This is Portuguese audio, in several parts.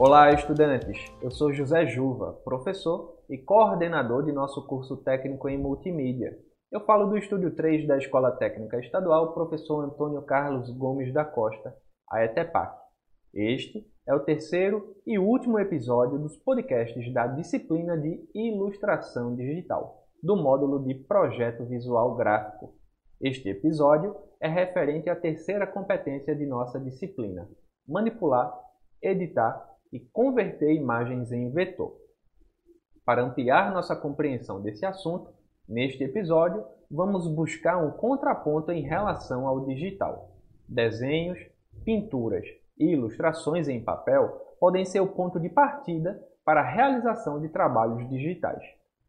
Olá, estudantes! Eu sou José Juva, professor e coordenador de nosso curso técnico em multimídia. Eu falo do Estúdio 3 da Escola Técnica Estadual Professor Antônio Carlos Gomes da Costa, a ETEPAC. Este é o terceiro e último episódio dos podcasts da disciplina de Ilustração Digital, do módulo de Projeto Visual Gráfico. Este episódio é referente à terceira competência de nossa disciplina: manipular, editar e converter imagens em vetor. Para ampliar nossa compreensão desse assunto, neste episódio vamos buscar um contraponto em relação ao digital. Desenhos, pinturas e ilustrações em papel podem ser o ponto de partida para a realização de trabalhos digitais.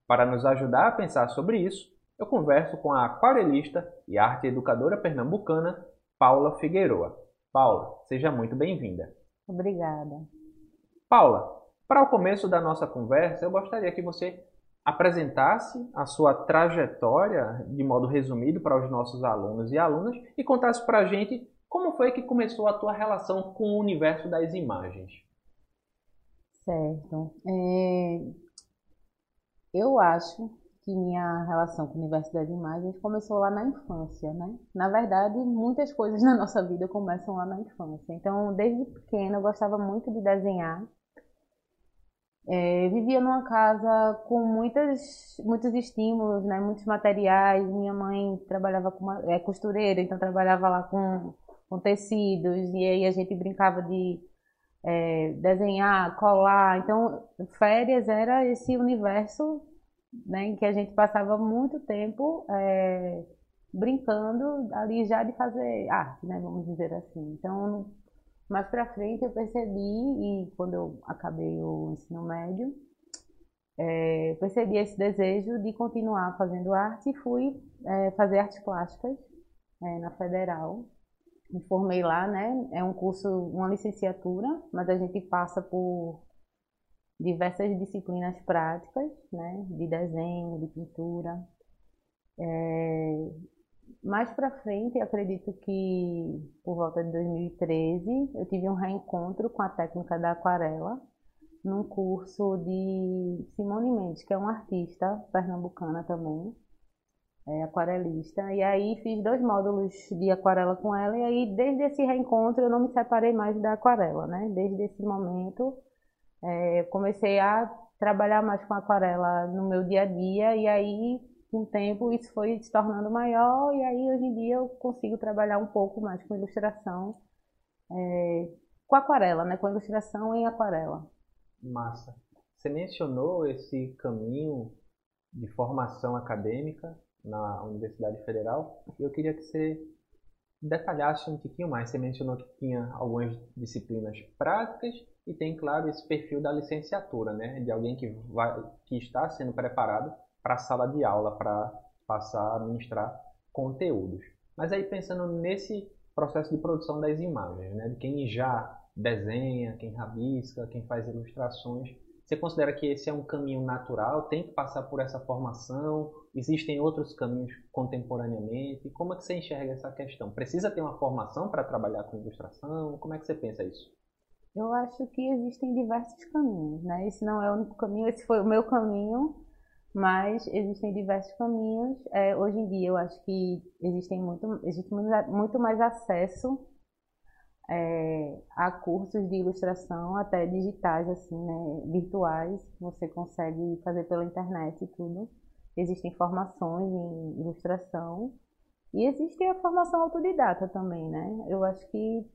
Para nos ajudar a pensar sobre isso, eu converso com a aquarelista e arte educadora pernambucana Paula Figueroa. Paula, seja muito bem-vinda. Obrigada. Paula, para o começo da nossa conversa, eu gostaria que você apresentasse a sua trajetória de modo resumido para os nossos alunos e alunas e contasse para a gente como foi que começou a tua relação com o universo das imagens? Certo. É... Eu acho que minha relação com o universo das imagens começou lá na infância, né? Na verdade, muitas coisas na nossa vida começam lá na infância. Então, desde pequena, eu gostava muito de desenhar. É, vivia numa casa com muitas, muitos estímulos, né? Muitos materiais. Minha mãe trabalhava como é, costureira, então trabalhava lá com com tecidos, e aí a gente brincava de é, desenhar, colar. Então, férias era esse universo né, em que a gente passava muito tempo é, brincando ali já de fazer arte, né, vamos dizer assim. Então, mais para frente eu percebi, e quando eu acabei o ensino médio, é, percebi esse desejo de continuar fazendo arte e fui é, fazer artes plásticas é, na Federal me formei lá, né? É um curso, uma licenciatura, mas a gente passa por diversas disciplinas práticas, né? De desenho, de pintura. Mais para frente, acredito que por volta de 2013, eu tive um reencontro com a técnica da aquarela num curso de Simone Mendes, que é uma artista pernambucana também, é, aquarelista. E aí fiz dois módulos de aquarela com ela e aí desde esse reencontro eu não me separei mais da aquarela, né? Desde esse momento é, comecei a trabalhar mais com aquarela no meu dia a dia e aí com o tempo isso foi se tornando maior e aí hoje em dia eu consigo trabalhar um pouco mais com ilustração é, com aquarela, né? Com ilustração em aquarela. Massa. Você mencionou esse caminho de formação acadêmica na Universidade Federal. E eu queria que você detalhasse um pouquinho mais. Você mencionou que tinha algumas disciplinas práticas e tem, claro, esse perfil da licenciatura, né? De alguém que, vai, que está sendo preparado para a sala de aula, para passar a ministrar conteúdos. Mas aí pensando nesse processo de produção das imagens, né? De quem já desenha, quem rabisca, quem faz ilustrações, você considera que esse é um caminho natural? Tem que passar por essa formação? Existem outros caminhos contemporaneamente? Como é que você enxerga essa questão? Precisa ter uma formação para trabalhar com ilustração? Como é que você pensa isso? Eu acho que existem diversos caminhos, né? Esse não é o único caminho, esse foi o meu caminho, mas existem diversos caminhos. É, hoje em dia eu acho que existem muito, existe muito mais acesso é, há cursos de ilustração até digitais, assim, né, virtuais, você consegue fazer pela internet e tudo. Existem formações em ilustração e existe a formação autodidata também, né? Eu acho que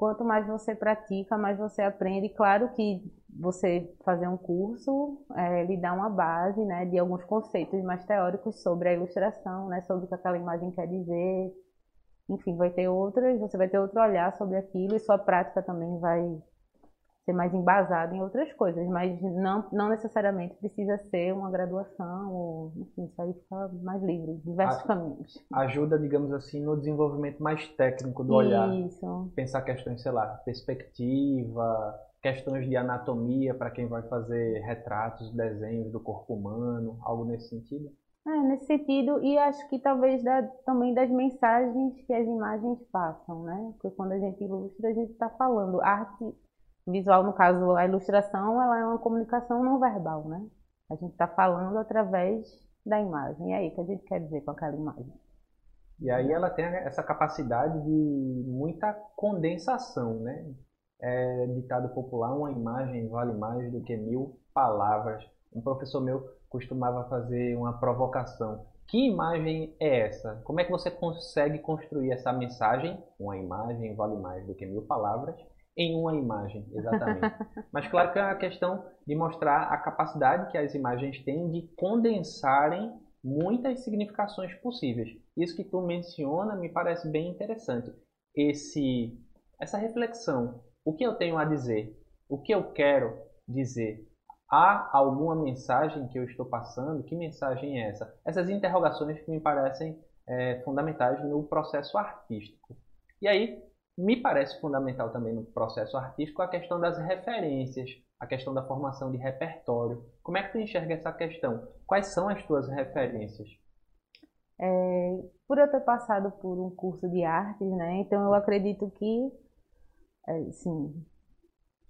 quanto mais você pratica, mais você aprende. Claro que você fazer um curso é, lhe dá uma base, né, de alguns conceitos mais teóricos sobre a ilustração, né, sobre o que aquela imagem quer dizer, enfim, vai ter outras, você vai ter outro olhar sobre aquilo e sua prática também vai ser mais embasada em outras coisas, mas não, não necessariamente precisa ser uma graduação, ou, enfim, isso aí fica mais livre, diversos a, caminhos. Ajuda, digamos assim, no desenvolvimento mais técnico do olhar. Isso. Pensar questões, sei lá, perspectiva, questões de anatomia para quem vai fazer retratos, desenhos do corpo humano, algo nesse sentido? É, nesse sentido, e acho que talvez da, também das mensagens que as imagens passam, né? Porque quando a gente ilustra, a gente está falando. Arte visual, no caso, a ilustração, ela é uma comunicação não verbal, né? A gente está falando através da imagem. E aí, o que a gente quer dizer com aquela imagem? E aí ela tem essa capacidade de muita condensação, né? É ditado popular, uma imagem vale mais do que mil palavras. Um professor meu costumava fazer uma provocação. Que imagem é essa? Como é que você consegue construir essa mensagem? Uma imagem vale mais do que mil palavras em uma imagem, exatamente. Mas claro que é a questão de mostrar a capacidade que as imagens têm de condensarem muitas significações possíveis. Isso que tu menciona me parece bem interessante. Esse, essa reflexão, o que eu tenho a dizer, o que eu quero dizer, há alguma mensagem que eu estou passando? Que mensagem é essa? Essas interrogações que me parecem é, fundamentais no processo artístico. E aí, me parece fundamental também no processo artístico a questão das referências, a questão da formação de repertório. Como é que tu enxerga essa questão? Quais são as tuas referências? É, por eu ter passado por um curso de artes, né? Então eu acredito que, é, sim,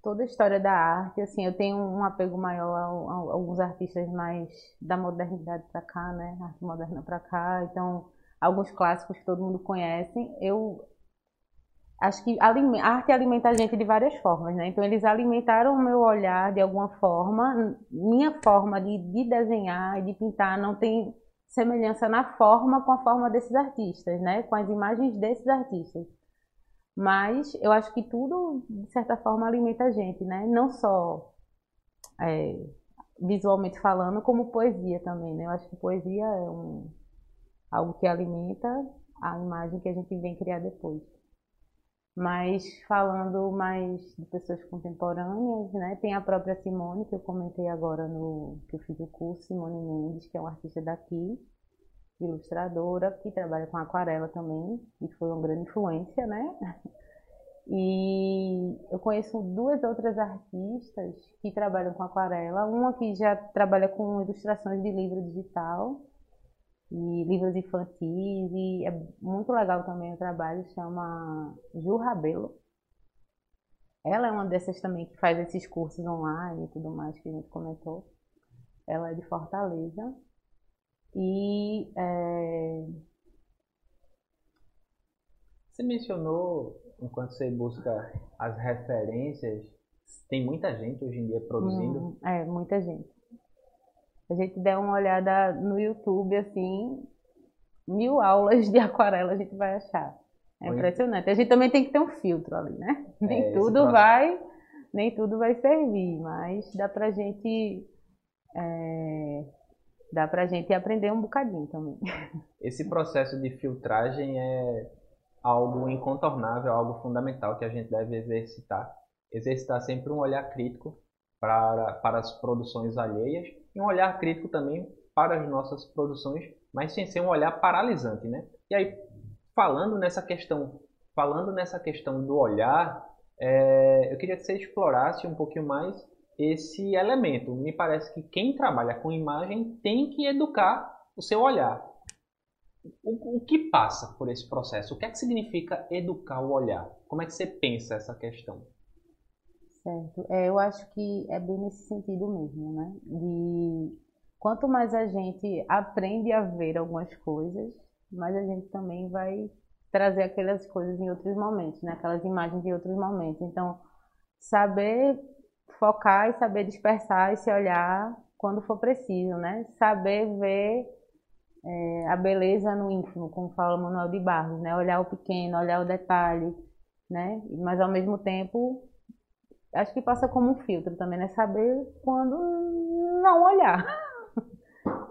toda a história da arte, assim, eu tenho um apego maior a, a, a alguns artistas mais da modernidade para cá, né? Arte moderna para cá. Então, alguns clássicos que todo mundo conhece. Eu acho que a arte alimenta a gente de várias formas, né? Então eles alimentaram o meu olhar de alguma forma. Minha forma de, de desenhar e de pintar não tem semelhança na forma com a forma desses artistas, né? Com as imagens desses artistas. Mas eu acho que tudo, de certa forma, alimenta a gente, né? Não só é, visualmente falando, como poesia também, né? Eu acho que poesia é um, algo que alimenta a imagem que a gente vem criar depois. Mas falando mais de pessoas contemporâneas, né? Tem a própria Simone, que eu comentei agora no que eu fiz o curso, Simone Mendes, que é uma artista daqui, ilustradora, que trabalha com aquarela também, e foi uma grande influência, né? E eu conheço duas outras artistas que trabalham com aquarela, uma que já trabalha com ilustrações de livro digital, e livros infantis e é muito legal também o trabalho, chama Ju Rabelo. Ela é uma dessas também que faz esses cursos online e tudo mais que a gente comentou. Ela é de Fortaleza. E é... você mencionou, enquanto você busca as referências, tem muita gente hoje em dia produzindo? Hum, é, muita gente a gente der uma olhada no YouTube, assim, mil aulas de aquarela a gente vai achar. É impressionante. A gente também tem que ter um filtro ali, né? É, nem tudo vai, nem tudo vai servir, mas dá pra gente é, dá pra gente aprender um bocadinho também. Esse processo de filtragem é algo incontornável, algo fundamental que a gente deve exercitar. Exercitar sempre um olhar crítico para, para as produções alheias e um olhar crítico também para as nossas produções, mas sem ser um olhar paralisante, né? E aí, falando nessa questão, falando nessa questão do olhar, é, eu queria que você explorasse um pouquinho mais esse elemento. Me parece que quem trabalha com imagem tem que educar o seu olhar. O, o, que passa por esse processo? O que é que significa educar o olhar? Como é que você pensa essa questão? Certo. É, eu acho que é bem nesse sentido mesmo, né? De quanto mais a gente aprende a ver algumas coisas, mais a gente também vai trazer aquelas coisas em outros momentos, né? Aquelas imagens em outros momentos. Então, saber focar e saber dispersar esse olhar quando for preciso, né? Saber ver é, a beleza no ínfimo, como fala Manuel de Barros, né? Olhar o pequeno, olhar o detalhe, né? Mas ao mesmo tempo acho que passa como um filtro também, né? Saber quando não olhar.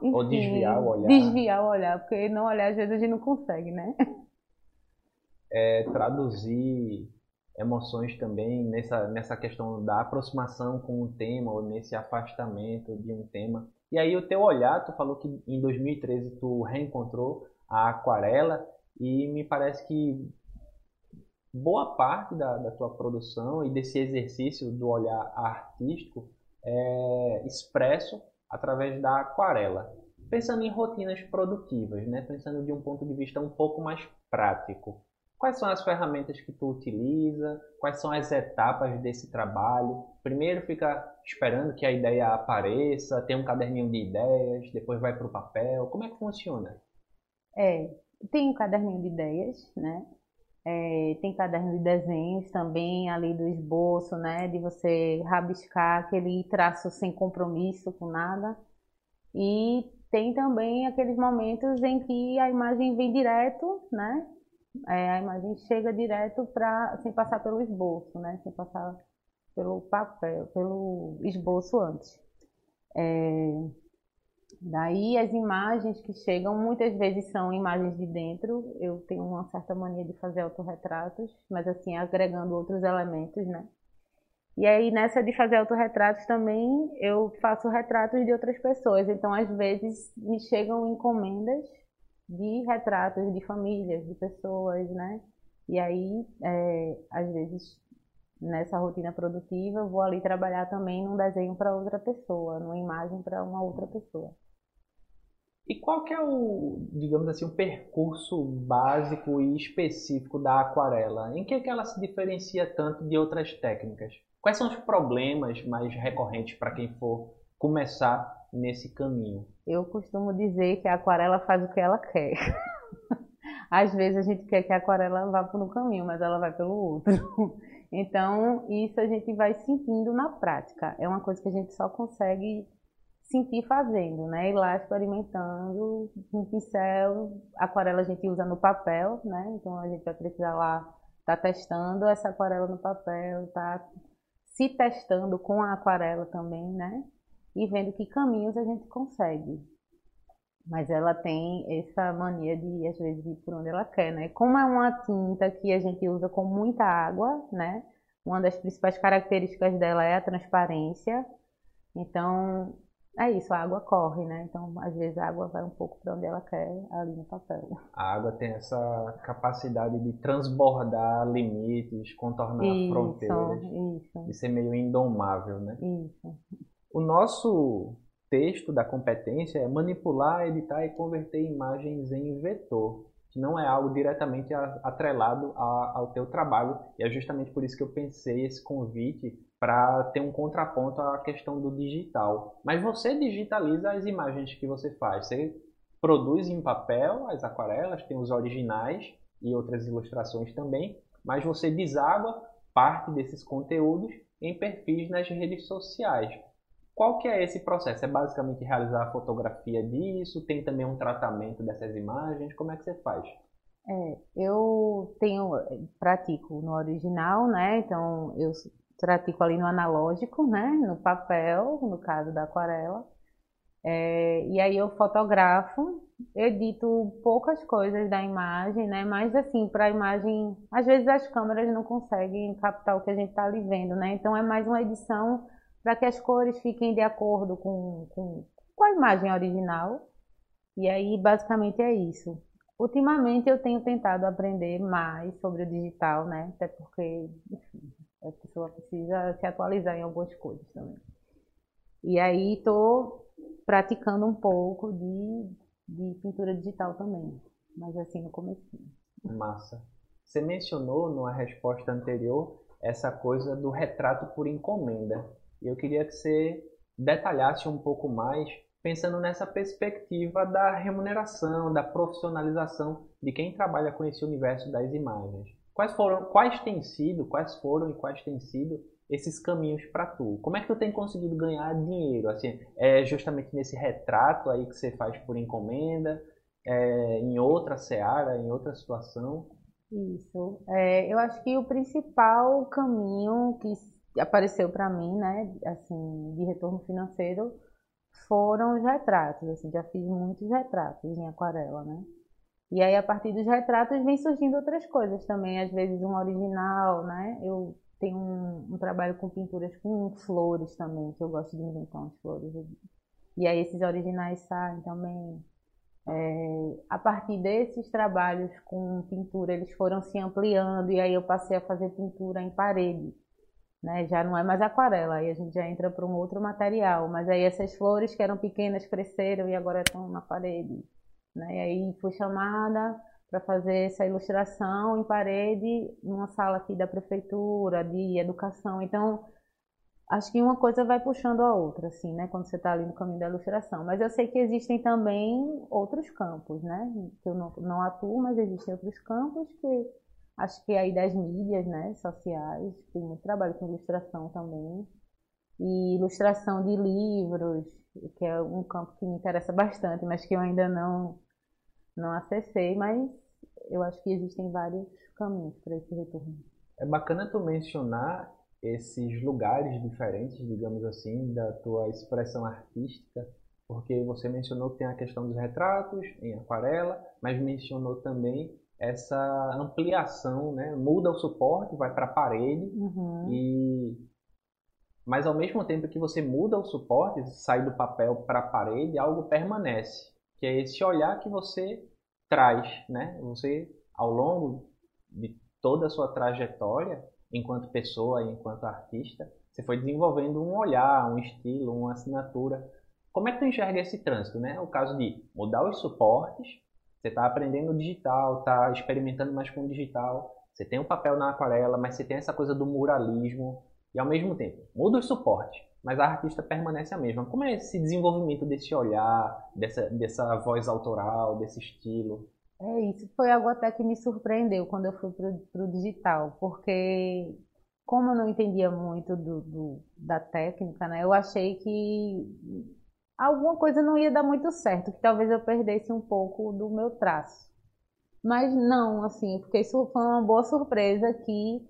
Enfim, Ou desviar o olhar. Desviar o olhar, porque não olhar às vezes a gente não consegue, né? É, traduzir emoções também nessa, nessa questão da aproximação com um tema ou nesse afastamento de um tema. E aí o teu olhar, tu falou que em 2013 tu reencontrou a aquarela e me parece que boa parte da, da tua produção e desse exercício do olhar artístico é expresso através da aquarela. Pensando em rotinas produtivas, né? pensando de um ponto de vista um pouco mais prático, Quais são as ferramentas que tu utiliza? Quais são as etapas desse trabalho? Primeiro fica esperando que a ideia apareça, tem um caderninho de ideias, depois vai para o papel. Como é que funciona? É, tem um caderninho de ideias, né? É, tem caderno de desenhos também, ali do esboço, né? De você rabiscar aquele traço sem compromisso com nada. E tem também aqueles momentos em que a imagem vem direto, né? É, a imagem chega direto para sem passar pelo esboço, né? Sem passar pelo papel, pelo esboço antes. É, daí as imagens que chegam muitas vezes são imagens de dentro. Eu tenho uma certa mania de fazer autorretratos, mas assim agregando outros elementos, né? E aí nessa de fazer autorretratos também eu faço retratos de outras pessoas. Então às vezes me chegam encomendas de retratos de famílias, de pessoas, né? E aí, é, às vezes, nessa rotina produtiva, eu vou ali trabalhar também num desenho para outra pessoa, numa imagem para uma outra pessoa. E qual que é o, digamos assim, o percurso básico e específico da aquarela? Em que, é que ela se diferencia tanto de outras técnicas? Quais são os problemas mais recorrentes para quem for começar nesse caminho? Eu costumo dizer que a aquarela faz o que ela quer. Às vezes a gente quer que a aquarela vá por um caminho, mas ela vai pelo outro. Então, isso a gente vai sentindo na prática. É uma coisa que a gente só consegue sentir fazendo, né? Ir lá experimentando, um pincel, aquarela a gente usa no papel, né? Então a gente vai precisar lá estar tá testando essa aquarela no papel, tá se testando com a aquarela também, né? e vendo que caminhos a gente consegue. Mas ela tem essa mania de, às vezes, ir por onde ela quer, né? Como é uma tinta que a gente usa com muita água, né? Uma das principais características dela é a transparência. Então, é isso, a água corre, né? Então, às vezes a água vai um pouco para onde ela quer ali no papel. A água tem essa capacidade de transbordar limites, contornar isso, fronteiras. Isso. De ser meio indomável, né? Isso. O nosso texto da competência é manipular, editar e converter imagens em vetor, que não é algo diretamente atrelado ao teu trabalho. E é justamente por isso que eu pensei esse convite para ter um contraponto à questão do digital. Mas você digitaliza as imagens que você faz. Você produz em papel as aquarelas, tem os originais e outras ilustrações também, mas você deságua parte desses conteúdos em perfis nas redes sociais. Qual que é esse processo? É basicamente realizar a fotografia disso? Tem também um tratamento dessas imagens? Como é que você faz? É, eu tenho, pratico no original, né? Então eu pratico ali no analógico, né? No papel, no caso da aquarela. É, e aí eu fotografo, edito poucas coisas da imagem, né? Mas assim, para a imagem, às vezes as câmeras não conseguem captar o que a gente está ali vendo, né? Então é mais uma edição para que as cores fiquem de acordo com, com, com a imagem original. E aí, basicamente, é isso. Ultimamente, eu tenho tentado aprender mais sobre o digital, né? Até porque, enfim, a pessoa precisa se atualizar em algumas coisas também. E aí, estou praticando um pouco de, de pintura digital também, mas assim, no começo. Massa. Você mencionou numa resposta anterior essa coisa do retrato por encomenda. E eu queria que você detalhasse um pouco mais, pensando nessa perspectiva da remuneração, da profissionalização de quem trabalha com esse universo das imagens. Quais foram, quais têm sido, quais foram e quais têm sido esses caminhos para tu? Como é que tu tem conseguido ganhar dinheiro? Assim, é justamente nesse retrato aí que você faz por encomenda, é, em outra seara, em outra situação? Isso. É, eu acho que o principal caminho que apareceu para mim, né, assim, de retorno financeiro, foram os retratos, assim, já fiz muitos retratos em aquarela, né? E aí a partir dos retratos vem surgindo outras coisas também, às vezes um original, né? Eu tenho um, um trabalho com pinturas com flores também, que eu gosto de inventar umas flores. E aí esses originais saem também. É, a partir desses trabalhos com pintura, eles foram se ampliando e aí eu passei a fazer pintura em parede né? Já não é mais aquarela, aí a gente já entra para um outro material. Mas aí essas flores que eram pequenas cresceram e agora estão na parede, né? E aí fui chamada para fazer essa ilustração em parede numa sala aqui da prefeitura de educação. Então, acho que uma coisa vai puxando a outra, assim, né? Quando você está ali no caminho da ilustração. Mas eu sei que existem também outros campos, né? Que eu não, não atuo, mas existem outros campos que acho que aí das mídias, né? Sociais, tem muito trabalho com ilustração também. E ilustração de livros, que é um campo que me interessa bastante, mas que eu ainda não não acessei, mas eu acho que existem vários caminhos para esse retorno. É bacana tu mencionar esses lugares diferentes, digamos assim, da tua expressão artística, porque você mencionou que tem a questão dos retratos em aquarela, mas mencionou também essa ampliação, né? Muda o suporte, vai para a parede uhum. e mas ao mesmo tempo que você muda o suporte, sai do papel para a parede, algo permanece, que é esse olhar que você traz, né? Você ao longo de toda a sua trajetória, enquanto pessoa, enquanto artista, você foi desenvolvendo um olhar, um estilo, uma assinatura. Como é que tu enxerga esse trânsito, né? O caso de mudar os suportes, você está aprendendo digital, está experimentando mais com o digital, você tem o um papel na aquarela, mas você tem essa coisa do muralismo, e ao mesmo tempo muda os suportes, mas a artista permanece a mesma. Como é esse desenvolvimento desse olhar, dessa, dessa voz autoral, desse estilo? É, isso foi algo até que me surpreendeu quando eu fui para o digital, porque como eu não entendia muito do, do, da técnica, né, eu achei que alguma coisa não ia dar muito certo, que talvez eu perdesse um pouco do meu traço. Mas não, assim, porque isso foi uma boa surpresa que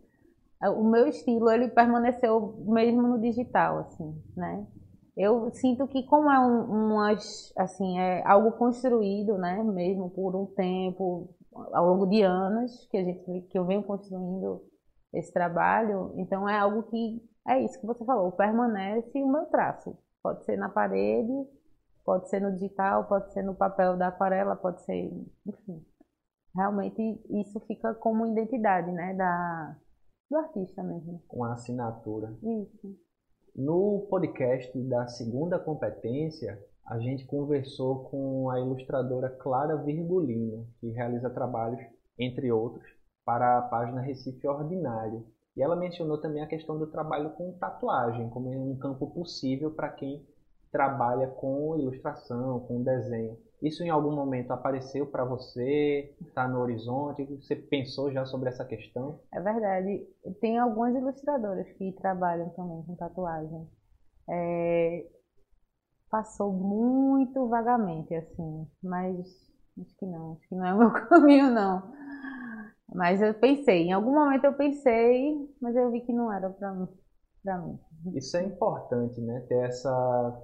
o meu estilo ele permaneceu mesmo no digital, assim, né? Eu sinto que como é um, umas, assim, é algo construído, né, mesmo por um tempo, ao longo de anos que a gente que eu venho construindo esse trabalho, então é algo que é isso que você falou, permanece o meu traço. Pode ser na parede, pode ser no digital, pode ser no papel da aquarela, pode ser, enfim. Realmente isso fica como identidade, né, da do artista mesmo. Com a assinatura. Isso. No podcast da segunda competência, a gente conversou com a ilustradora Clara Virgulino, que realiza trabalhos, entre outros, para a página Recife Ordinário. E ela mencionou também a questão do trabalho com tatuagem, como um campo possível para quem trabalha com ilustração, com desenho. Isso em algum momento apareceu para você? Está no horizonte? Você pensou já sobre essa questão? É verdade. Tem algumas ilustradoras que trabalham também com tatuagem. É... Passou muito vagamente, assim, mas acho que não, acho que não é o meu caminho, não. Mas eu pensei, em algum momento eu pensei, mas eu vi que não era para mim. Isso é importante, né? Ter essa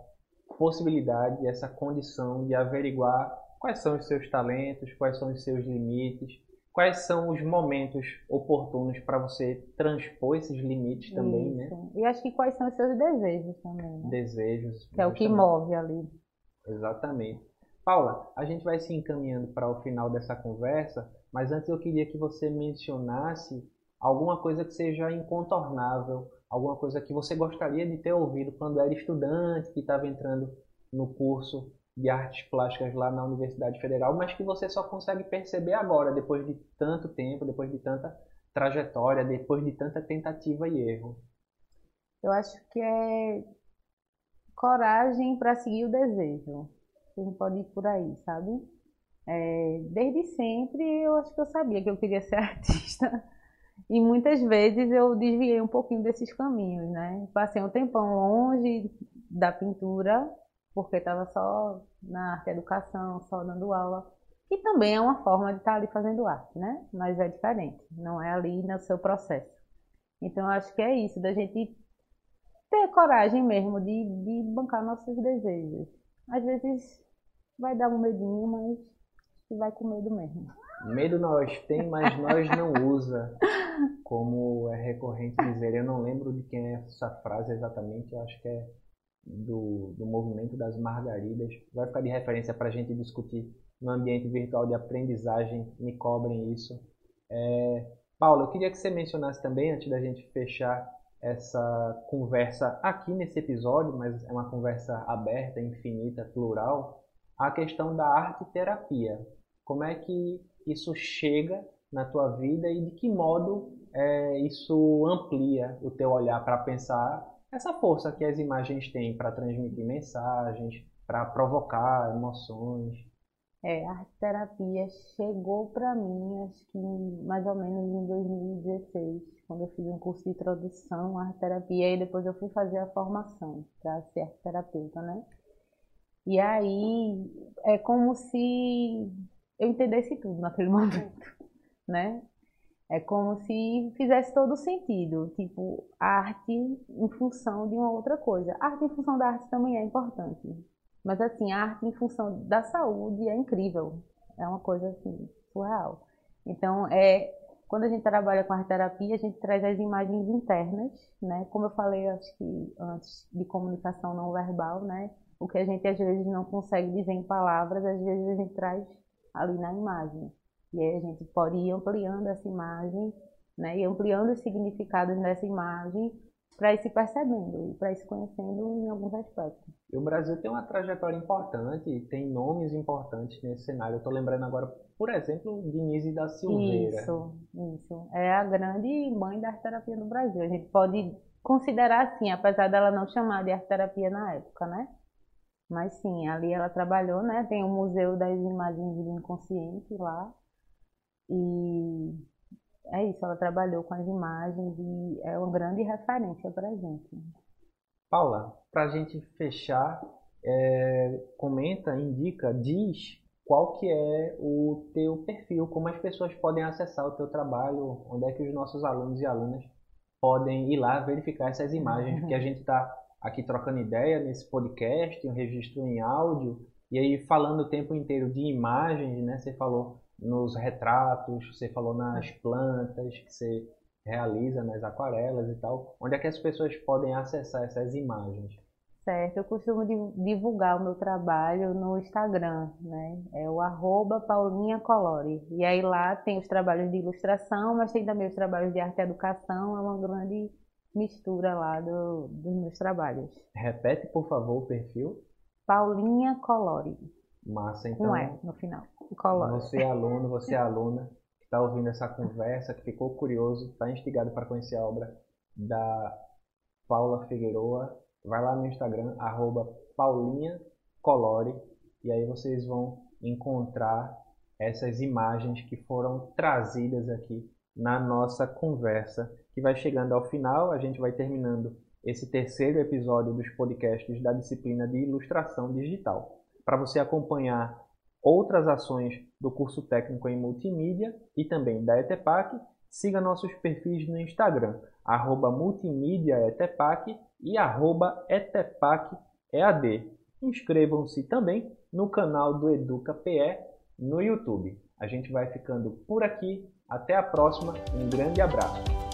possibilidade, essa condição de averiguar quais são os seus talentos, quais são os seus limites, quais são os momentos oportunos para você transpor esses limites também, né? Isso. né? E acho que quais são os seus desejos também. Né? Desejos. Que é o que move ali. Exatamente. Paula, a gente vai se encaminhando para o final dessa conversa, mas antes eu queria que você mencionasse alguma coisa que seja incontornável alguma coisa que você gostaria de ter ouvido quando era estudante, que estava entrando no curso de artes plásticas lá na Universidade Federal, mas que você só consegue perceber agora, depois de tanto tempo, depois de tanta trajetória, depois de tanta tentativa e erro? Eu acho que é coragem para seguir o desejo. A gente pode ir por aí, sabe? É, desde sempre eu acho que eu sabia que eu queria ser artista. E muitas vezes eu desviei um pouquinho desses caminhos, né? Passei um tempão longe da pintura, porque estava só na arte educação, só dando aula. E também é uma forma de estar ali fazendo arte, né? Mas é diferente, não é ali no seu processo. Então eu acho que é isso, da gente ter coragem mesmo de, de bancar nossos desejos. Às vezes vai dar um medinho, mas vai com medo mesmo. Medo nós tem, mas nós não usa. Como é recorrente dizer, eu não lembro de quem é essa frase exatamente, eu acho que é do, do movimento das margaridas. Vai ficar de referência para a gente discutir no ambiente virtual de aprendizagem, me cobrem isso. É, Paulo, eu queria que você mencionasse também, antes da gente fechar essa conversa aqui nesse episódio, mas é uma conversa aberta, infinita, plural, a questão da arte terapia. Como é que isso chega na tua vida e de que modo é, isso amplia o teu olhar para pensar essa força que as imagens têm para transmitir mensagens, para provocar emoções. É, a arte terapia chegou para mim, acho que mais ou menos em 2016, quando eu fiz um curso de introdução à arte terapia e depois eu fui fazer a formação para ser arte terapeuta, né? E aí é como se eu entendesse tudo naquele momento, né? É como se fizesse todo sentido, tipo, arte em função de uma outra coisa. A arte em função da arte também é importante, mas assim, a arte em função da saúde é incrível, é uma coisa assim, surreal. Então, é, quando a gente trabalha com arte terapia, a gente traz as imagens internas, né? Como eu falei, acho que antes de comunicação não verbal, né? O que a gente às vezes não consegue dizer em palavras, às vezes a gente traz ali na imagem. E aí a gente pode ir ampliando essa imagem, né, e ampliando os significados dessa imagem para ir se percebendo e para ir se conhecendo em alguns aspectos. E o Brasil tem uma trajetória importante, tem nomes importantes nesse cenário. Eu estou lembrando agora, por exemplo, Denise da Silveira. Isso, isso. É a grande mãe da arte-terapia no Brasil. A gente pode considerar assim, apesar dela não chamar de arte-terapia na época, né? Mas sim, ali ela trabalhou, né? Tem o Museu das Imagens do Inconsciente lá, e é isso, ela trabalhou com as imagens e é uma grande referência para a gente. Paula, para a gente fechar, é, comenta, indica, diz qual que é o teu perfil, como as pessoas podem acessar o teu trabalho, onde é que os nossos alunos e alunas podem ir lá verificar essas imagens, porque a gente está aqui trocando ideia nesse podcast, um registro em áudio, e aí falando o tempo inteiro de imagens, né? Você falou nos retratos, você falou nas plantas que você realiza, nas aquarelas e tal. Onde é que as pessoas podem acessar essas imagens? Certo, eu costumo divulgar o meu trabalho no Instagram, né? É o arroba. E aí lá tem os trabalhos de ilustração, mas tem também os trabalhos de arte e educação, é uma grande mistura lá do, dos meus trabalhos. Repete, por favor, o perfil. Paulinha Colore. Massa, então. Com E no final. Colore. Você é aluno, você é aluna que está ouvindo essa conversa, que ficou curioso, está instigado para conhecer a obra da Paula Figueroa, vai lá no Instagram, arroba Paulinha e aí vocês vão encontrar essas imagens que foram trazidas aqui na nossa conversa, que vai chegando ao final, a gente vai terminando esse terceiro episódio dos podcasts da disciplina de ilustração digital para você acompanhar outras ações do curso técnico em multimídia e também da ETEPAC, siga nossos perfis no Instagram, arroba multimídiaetepac e arroba etepacEAD. Inscrevam-se também no canal do Educa PE no YouTube. A gente vai ficando por aqui. Até a próxima. Um grande abraço.